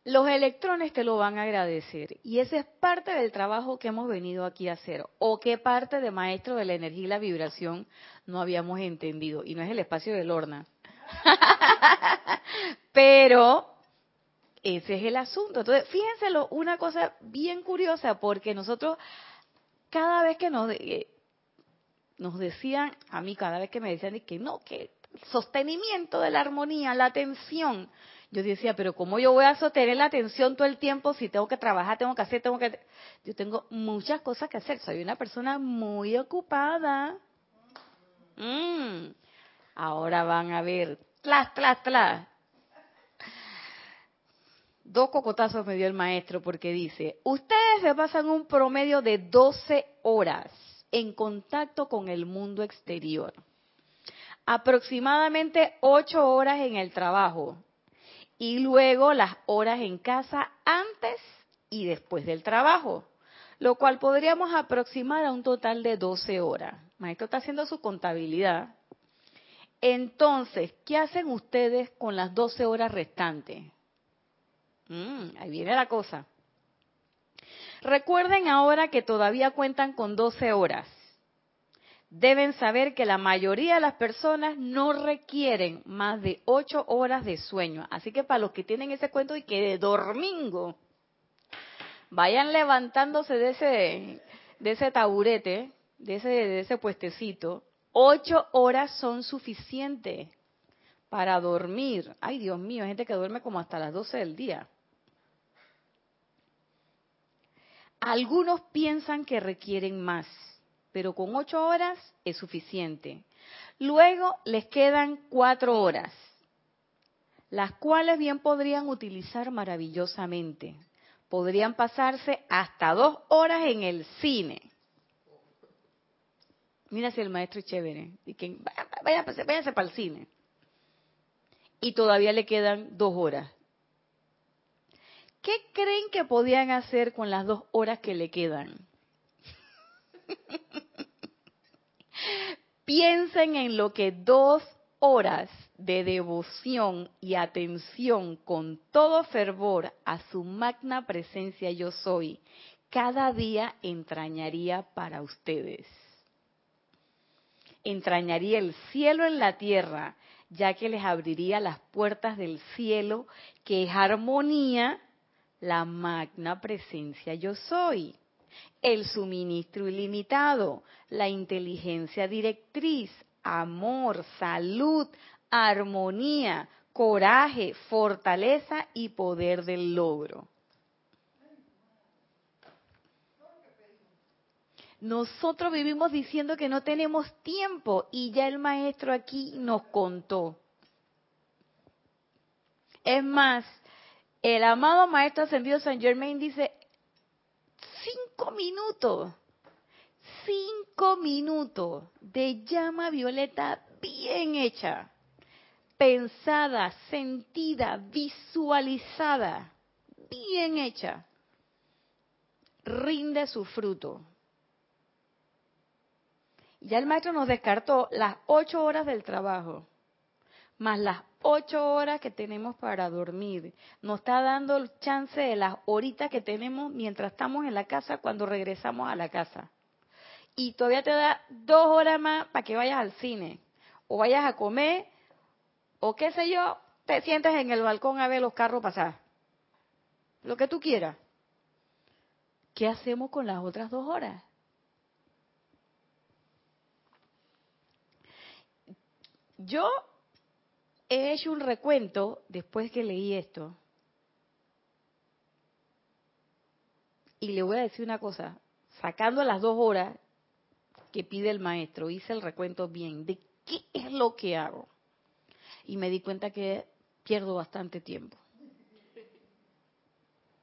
los electrones te lo van a agradecer. Y ese es parte del trabajo que hemos venido aquí a hacer. O qué parte de maestro de la energía y la vibración no habíamos entendido. Y no es el espacio del horna. Pero ese es el asunto. Entonces, fíjenselo, una cosa bien curiosa, porque nosotros, cada vez que nos, eh, nos decían, a mí cada vez que me decían que no, que sostenimiento de la armonía, la atención, yo decía, pero ¿cómo yo voy a sostener la atención todo el tiempo si tengo que trabajar, tengo que hacer, tengo que... Yo tengo muchas cosas que hacer, soy una persona muy ocupada. Mm. Ahora van a ver, tlas, tlas, tlas. Dos cocotazos me dio el maestro porque dice, ustedes se pasan un promedio de 12 horas en contacto con el mundo exterior. Aproximadamente 8 horas en el trabajo, y luego las horas en casa antes y después del trabajo, lo cual podríamos aproximar a un total de 12 horas. Maestro está haciendo su contabilidad. Entonces, ¿qué hacen ustedes con las 12 horas restantes? Mm, ahí viene la cosa. Recuerden ahora que todavía cuentan con 12 horas deben saber que la mayoría de las personas no requieren más de ocho horas de sueño. Así que para los que tienen ese cuento y que de domingo vayan levantándose de ese, de ese taburete, de ese, de ese puestecito, ocho horas son suficientes para dormir. Ay, Dios mío, hay gente que duerme como hasta las doce del día. Algunos piensan que requieren más pero con ocho horas es suficiente. Luego les quedan cuatro horas, las cuales bien podrían utilizar maravillosamente. Podrían pasarse hasta dos horas en el cine. Mira si el maestro es chévere. Y que váyase para el cine. Y todavía le quedan dos horas. ¿Qué creen que podían hacer con las dos horas que le quedan? Piensen en lo que dos horas de devoción y atención con todo fervor a su magna presencia yo soy cada día entrañaría para ustedes. Entrañaría el cielo en la tierra, ya que les abriría las puertas del cielo, que es armonía, la magna presencia yo soy el suministro ilimitado, la inteligencia directriz, amor, salud, armonía, coraje, fortaleza y poder del logro. Nosotros vivimos diciendo que no tenemos tiempo y ya el maestro aquí nos contó. Es más, el amado maestro ascendido San Germain dice, cinco minutos, cinco minutos de llama violeta bien hecha, pensada, sentida, visualizada, bien hecha, rinde su fruto. Ya el maestro nos descartó las ocho horas del trabajo. más las ocho horas que tenemos para dormir. Nos está dando el chance de las horitas que tenemos mientras estamos en la casa cuando regresamos a la casa. Y todavía te da dos horas más para que vayas al cine o vayas a comer o qué sé yo, te sientes en el balcón a ver los carros pasar. Lo que tú quieras. ¿Qué hacemos con las otras dos horas? Yo he hecho un recuento después que leí esto. Y le voy a decir una cosa, sacando las dos horas que pide el maestro, hice el recuento bien de qué es lo que hago. Y me di cuenta que pierdo bastante tiempo.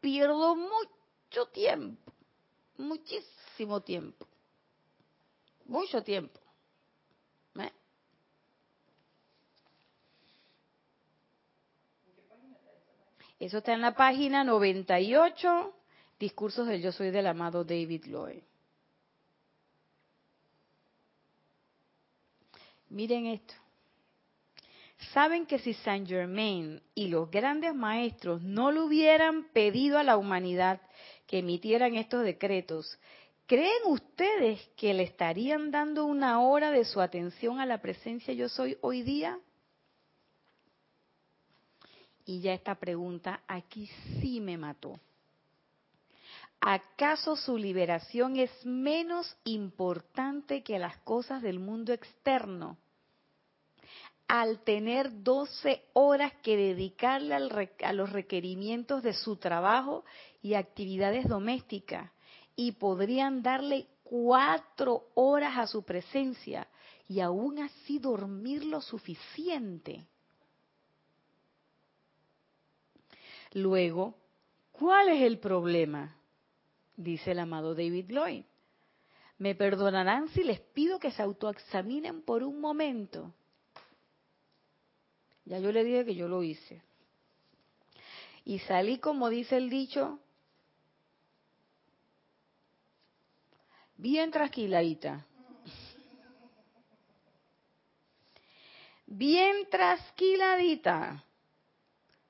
Pierdo mucho tiempo, muchísimo tiempo, mucho tiempo. Eso está en la página 98, Discursos del Yo Soy del amado David Lloyd. Miren esto. Saben que si Saint Germain y los grandes maestros no le hubieran pedido a la humanidad que emitieran estos decretos, ¿creen ustedes que le estarían dando una hora de su atención a la presencia yo soy hoy día? Y ya esta pregunta aquí sí me mató. ¿Acaso su liberación es menos importante que las cosas del mundo externo? Al tener 12 horas que dedicarle a los requerimientos de su trabajo y actividades domésticas, y podrían darle cuatro horas a su presencia y aún así dormir lo suficiente. Luego, ¿cuál es el problema? Dice el amado David Lloyd. Me perdonarán si les pido que se autoexaminen por un momento. Ya yo le dije que yo lo hice. Y salí, como dice el dicho, bien trasquiladita. Bien trasquiladita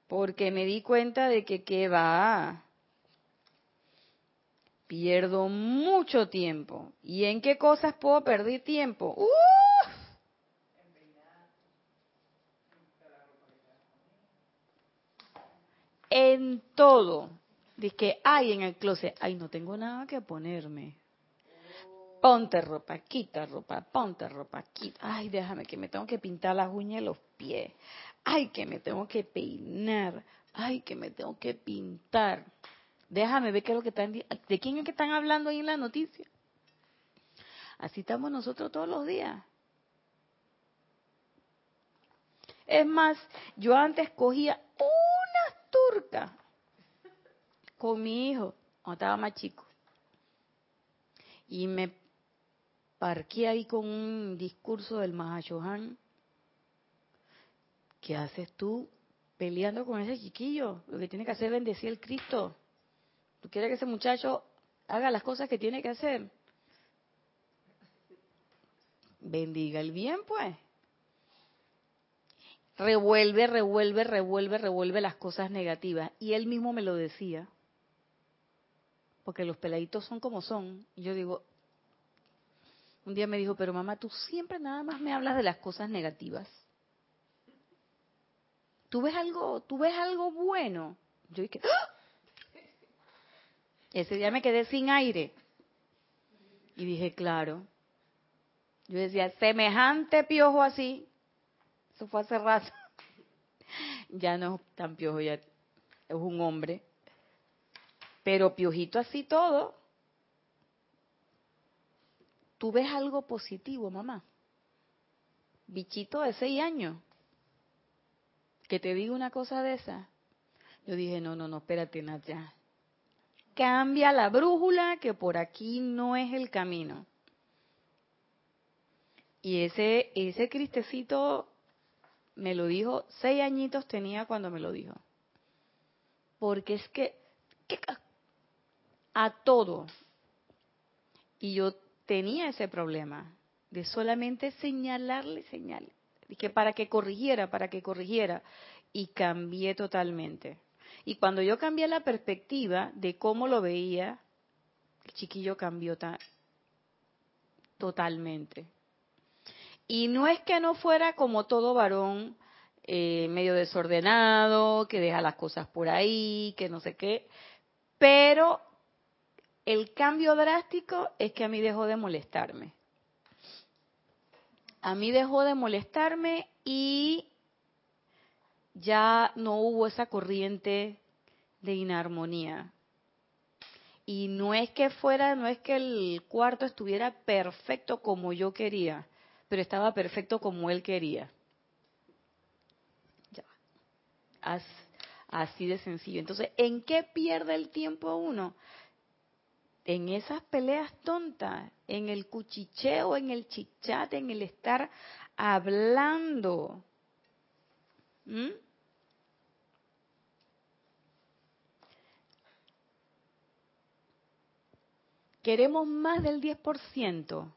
porque me di cuenta de que qué va. Pierdo mucho tiempo. ¿Y en qué cosas puedo perder tiempo? En todo. Dice que hay en el closet, ay, no tengo nada que ponerme. Ponte ropa, quita ropa, ponte ropa, quita. Ay, déjame que me tengo que pintar las uñas y los pies ay, que me tengo que peinar, ay, que me tengo que pintar. Déjame ver qué es lo que están, de quién es que están hablando ahí en la noticia. Así estamos nosotros todos los días. Es más, yo antes cogía una turca con mi hijo, cuando estaba más chico, y me parqué ahí con un discurso del Mahashohan ¿qué haces tú peleando con ese chiquillo? Lo que tiene que hacer es bendecir el Cristo. ¿Tú quieres que ese muchacho haga las cosas que tiene que hacer? Bendiga el bien, pues. Revuelve, revuelve, revuelve, revuelve las cosas negativas. Y él mismo me lo decía. Porque los peladitos son como son. Y yo digo, un día me dijo, pero mamá, tú siempre nada más me hablas de las cosas negativas. ¿tú ves algo, tú ves algo bueno? Yo dije, ¡Ah! ese día me quedé sin aire. Y dije, claro. Yo decía, semejante piojo así. Eso fue hace rato. ya no es tan piojo, ya es un hombre. Pero piojito así todo. ¿Tú ves algo positivo, mamá? Bichito de seis años que te diga una cosa de esa. Yo dije, no, no, no, espérate, Nadia. Cambia la brújula que por aquí no es el camino. Y ese, ese cristecito me lo dijo, seis añitos tenía cuando me lo dijo. Porque es que, a todo. Y yo tenía ese problema de solamente señalarle, señalarle, que para que corrigiera, para que corrigiera. Y cambié totalmente. Y cuando yo cambié la perspectiva de cómo lo veía, el chiquillo cambió totalmente. Y no es que no fuera como todo varón eh, medio desordenado, que deja las cosas por ahí, que no sé qué, pero el cambio drástico es que a mí dejó de molestarme. A mí dejó de molestarme y ya no hubo esa corriente de inarmonía. Y no es que fuera, no es que el cuarto estuviera perfecto como yo quería, pero estaba perfecto como él quería. Ya. Así de sencillo. Entonces, ¿en qué pierde el tiempo uno? En esas peleas tontas, en el cuchicheo, en el chichate, en el estar hablando. ¿Mm? queremos más del 10%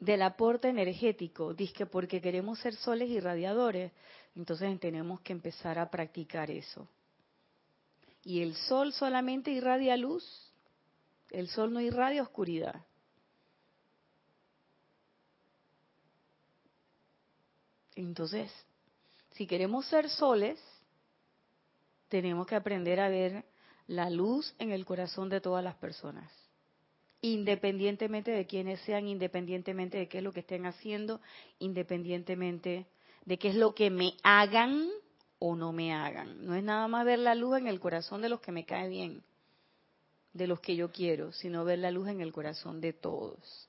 del aporte energético, dice porque queremos ser soles irradiadores, entonces tenemos que empezar a practicar eso. Y el sol solamente irradia luz, el sol no irradia oscuridad. Entonces, si queremos ser soles, tenemos que aprender a ver la luz en el corazón de todas las personas, independientemente de quiénes sean, independientemente de qué es lo que estén haciendo, independientemente de qué es lo que me hagan o no me hagan. No es nada más ver la luz en el corazón de los que me cae bien, de los que yo quiero, sino ver la luz en el corazón de todos.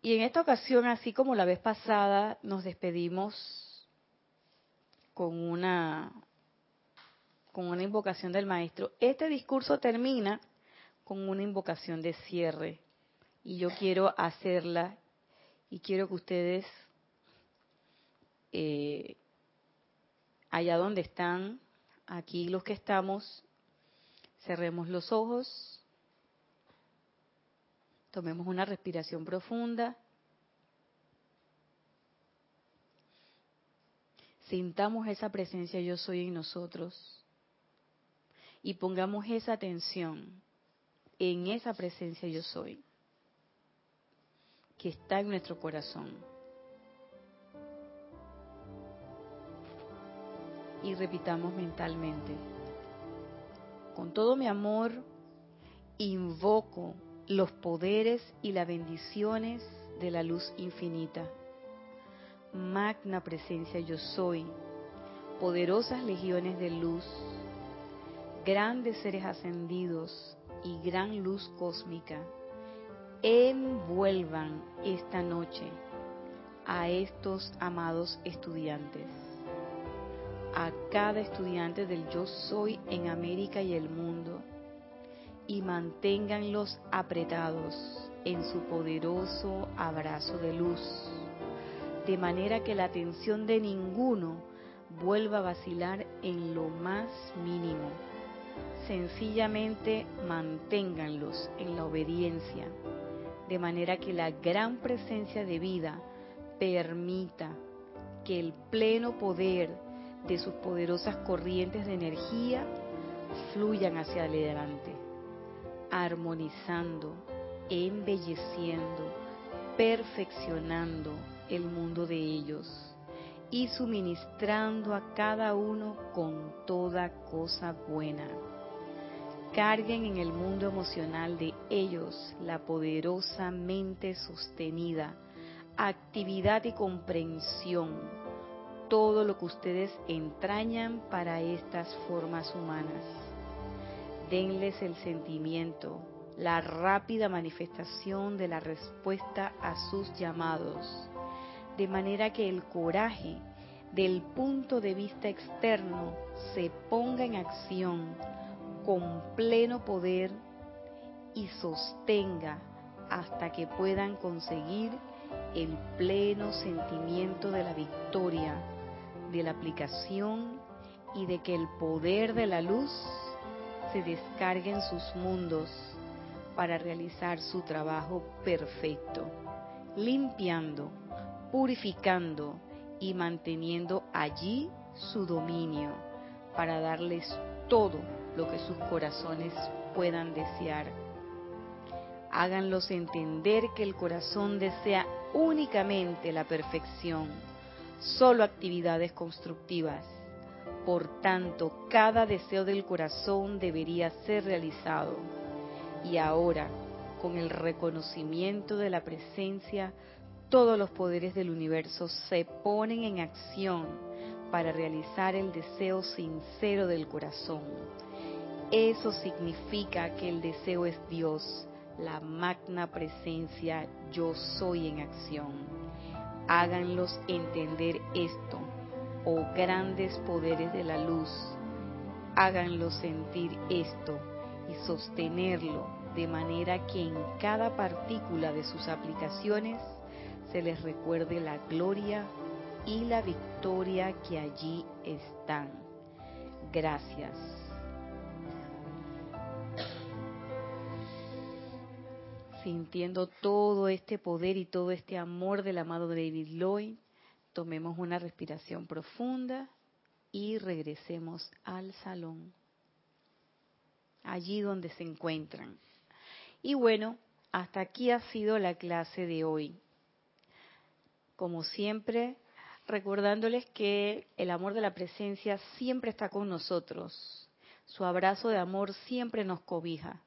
Y en esta ocasión, así como la vez pasada, nos despedimos con una con una invocación del maestro. Este discurso termina con una invocación de cierre y yo quiero hacerla y quiero que ustedes eh, allá donde están, aquí los que estamos, cerremos los ojos, tomemos una respiración profunda, sintamos esa presencia yo soy en nosotros. Y pongamos esa atención en esa presencia yo soy que está en nuestro corazón. Y repitamos mentalmente, con todo mi amor, invoco los poderes y las bendiciones de la luz infinita. Magna presencia yo soy, poderosas legiones de luz grandes seres ascendidos y gran luz cósmica envuelvan esta noche a estos amados estudiantes, a cada estudiante del yo soy en América y el mundo, y manténganlos apretados en su poderoso abrazo de luz, de manera que la atención de ninguno vuelva a vacilar en lo más mínimo. Sencillamente manténganlos en la obediencia, de manera que la gran presencia de vida permita que el pleno poder de sus poderosas corrientes de energía fluyan hacia adelante, armonizando, embelleciendo, perfeccionando el mundo de ellos y suministrando a cada uno con toda cosa buena. Carguen en el mundo emocional de ellos la poderosamente sostenida actividad y comprensión, todo lo que ustedes entrañan para estas formas humanas. Denles el sentimiento, la rápida manifestación de la respuesta a sus llamados, de manera que el coraje del punto de vista externo se ponga en acción con pleno poder y sostenga hasta que puedan conseguir el pleno sentimiento de la victoria, de la aplicación y de que el poder de la luz se descargue en sus mundos para realizar su trabajo perfecto, limpiando, purificando y manteniendo allí su dominio para darles todo lo que sus corazones puedan desear. Háganlos entender que el corazón desea únicamente la perfección, solo actividades constructivas. Por tanto, cada deseo del corazón debería ser realizado. Y ahora, con el reconocimiento de la presencia, todos los poderes del universo se ponen en acción para realizar el deseo sincero del corazón. Eso significa que el deseo es Dios, la magna presencia yo soy en acción. Háganlos entender esto, oh grandes poderes de la luz. Háganlos sentir esto y sostenerlo de manera que en cada partícula de sus aplicaciones se les recuerde la gloria y la victoria que allí están. Gracias. Sintiendo todo este poder y todo este amor del amado David Lloyd, tomemos una respiración profunda y regresemos al salón, allí donde se encuentran. Y bueno, hasta aquí ha sido la clase de hoy. Como siempre, recordándoles que el amor de la presencia siempre está con nosotros. Su abrazo de amor siempre nos cobija.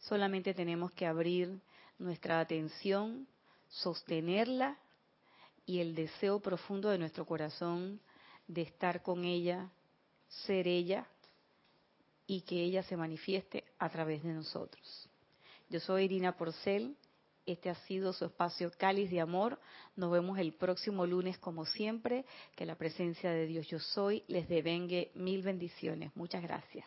Solamente tenemos que abrir nuestra atención, sostenerla y el deseo profundo de nuestro corazón de estar con ella, ser ella y que ella se manifieste a través de nosotros. Yo soy Irina Porcel. Este ha sido su espacio Cáliz de Amor. Nos vemos el próximo lunes como siempre. Que la presencia de Dios yo soy les devengue mil bendiciones. Muchas gracias.